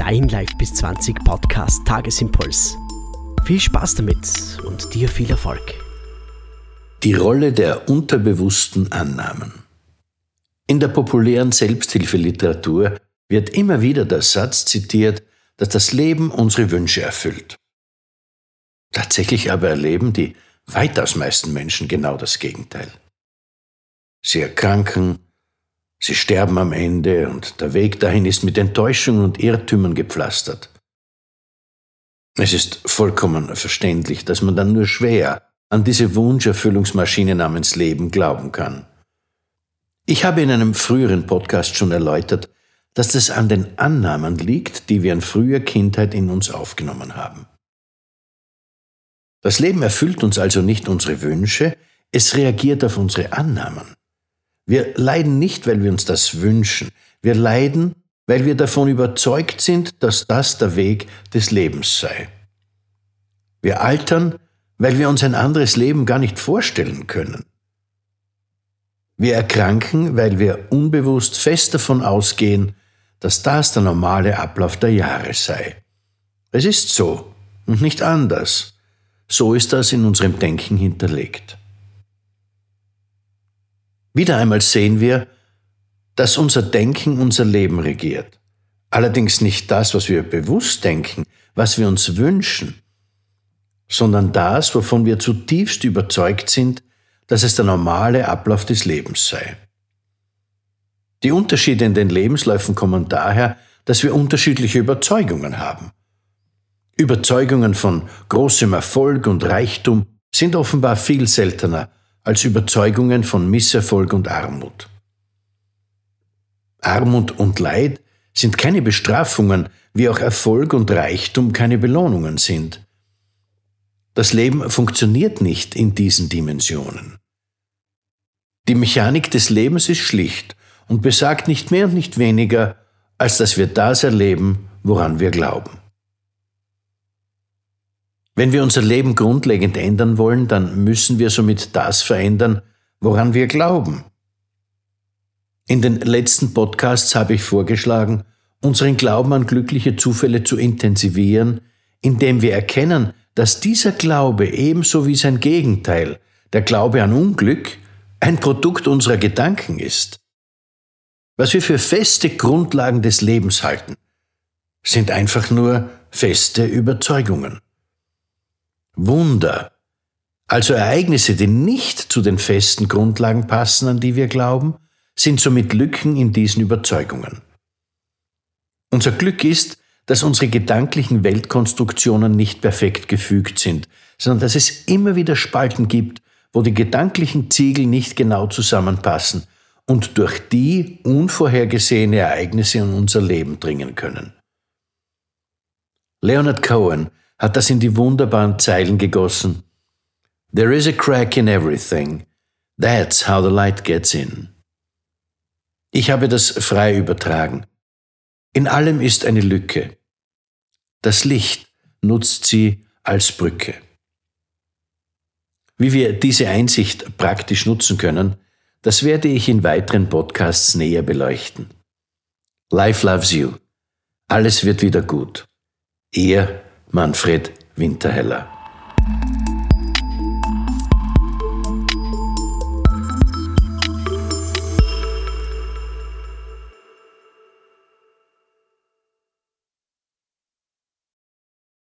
Dein Live bis 20 Podcast Tagesimpuls. Viel Spaß damit und dir viel Erfolg. Die Rolle der unterbewussten Annahmen. In der populären Selbsthilfeliteratur wird immer wieder der Satz zitiert, dass das Leben unsere Wünsche erfüllt. Tatsächlich aber erleben die weitaus meisten Menschen genau das Gegenteil. Sie erkranken, sie sterben am Ende und der Weg dahin ist mit Enttäuschungen und Irrtümern gepflastert. Es ist vollkommen verständlich, dass man dann nur schwer an diese Wunscherfüllungsmaschine namens Leben glauben kann. Ich habe in einem früheren Podcast schon erläutert, dass das an den Annahmen liegt, die wir in früher Kindheit in uns aufgenommen haben. Das Leben erfüllt uns also nicht unsere Wünsche, es reagiert auf unsere Annahmen. Wir leiden nicht, weil wir uns das wünschen, wir leiden, weil wir davon überzeugt sind, dass das der Weg des Lebens sei. Wir altern, weil wir uns ein anderes Leben gar nicht vorstellen können. Wir erkranken, weil wir unbewusst fest davon ausgehen, dass das der normale Ablauf der Jahre sei. Es ist so und nicht anders. So ist das in unserem Denken hinterlegt. Wieder einmal sehen wir, dass unser Denken unser Leben regiert. Allerdings nicht das, was wir bewusst denken, was wir uns wünschen, sondern das, wovon wir zutiefst überzeugt sind, dass es der normale Ablauf des Lebens sei. Die Unterschiede in den Lebensläufen kommen daher, dass wir unterschiedliche Überzeugungen haben. Überzeugungen von großem Erfolg und Reichtum sind offenbar viel seltener als Überzeugungen von Misserfolg und Armut. Armut und Leid sind keine Bestrafungen, wie auch Erfolg und Reichtum keine Belohnungen sind. Das Leben funktioniert nicht in diesen Dimensionen. Die Mechanik des Lebens ist schlicht und besagt nicht mehr und nicht weniger, als dass wir das erleben, woran wir glauben. Wenn wir unser Leben grundlegend ändern wollen, dann müssen wir somit das verändern, woran wir glauben. In den letzten Podcasts habe ich vorgeschlagen, unseren Glauben an glückliche Zufälle zu intensivieren, indem wir erkennen, dass dieser Glaube ebenso wie sein Gegenteil, der Glaube an Unglück, ein Produkt unserer Gedanken ist. Was wir für feste Grundlagen des Lebens halten, sind einfach nur feste Überzeugungen. Wunder, also Ereignisse, die nicht zu den festen Grundlagen passen, an die wir glauben, sind somit Lücken in diesen Überzeugungen. Unser Glück ist, dass unsere gedanklichen Weltkonstruktionen nicht perfekt gefügt sind, sondern dass es immer wieder Spalten gibt, wo die gedanklichen Ziegel nicht genau zusammenpassen und durch die unvorhergesehene Ereignisse in unser Leben dringen können. Leonard Cohen hat das in die wunderbaren Zeilen gegossen. There is a crack in everything. That's how the light gets in. Ich habe das frei übertragen. In allem ist eine Lücke. Das Licht nutzt sie als Brücke. Wie wir diese Einsicht praktisch nutzen können, das werde ich in weiteren Podcasts näher beleuchten. Life loves you. Alles wird wieder gut. Ihr Manfred Winterheller.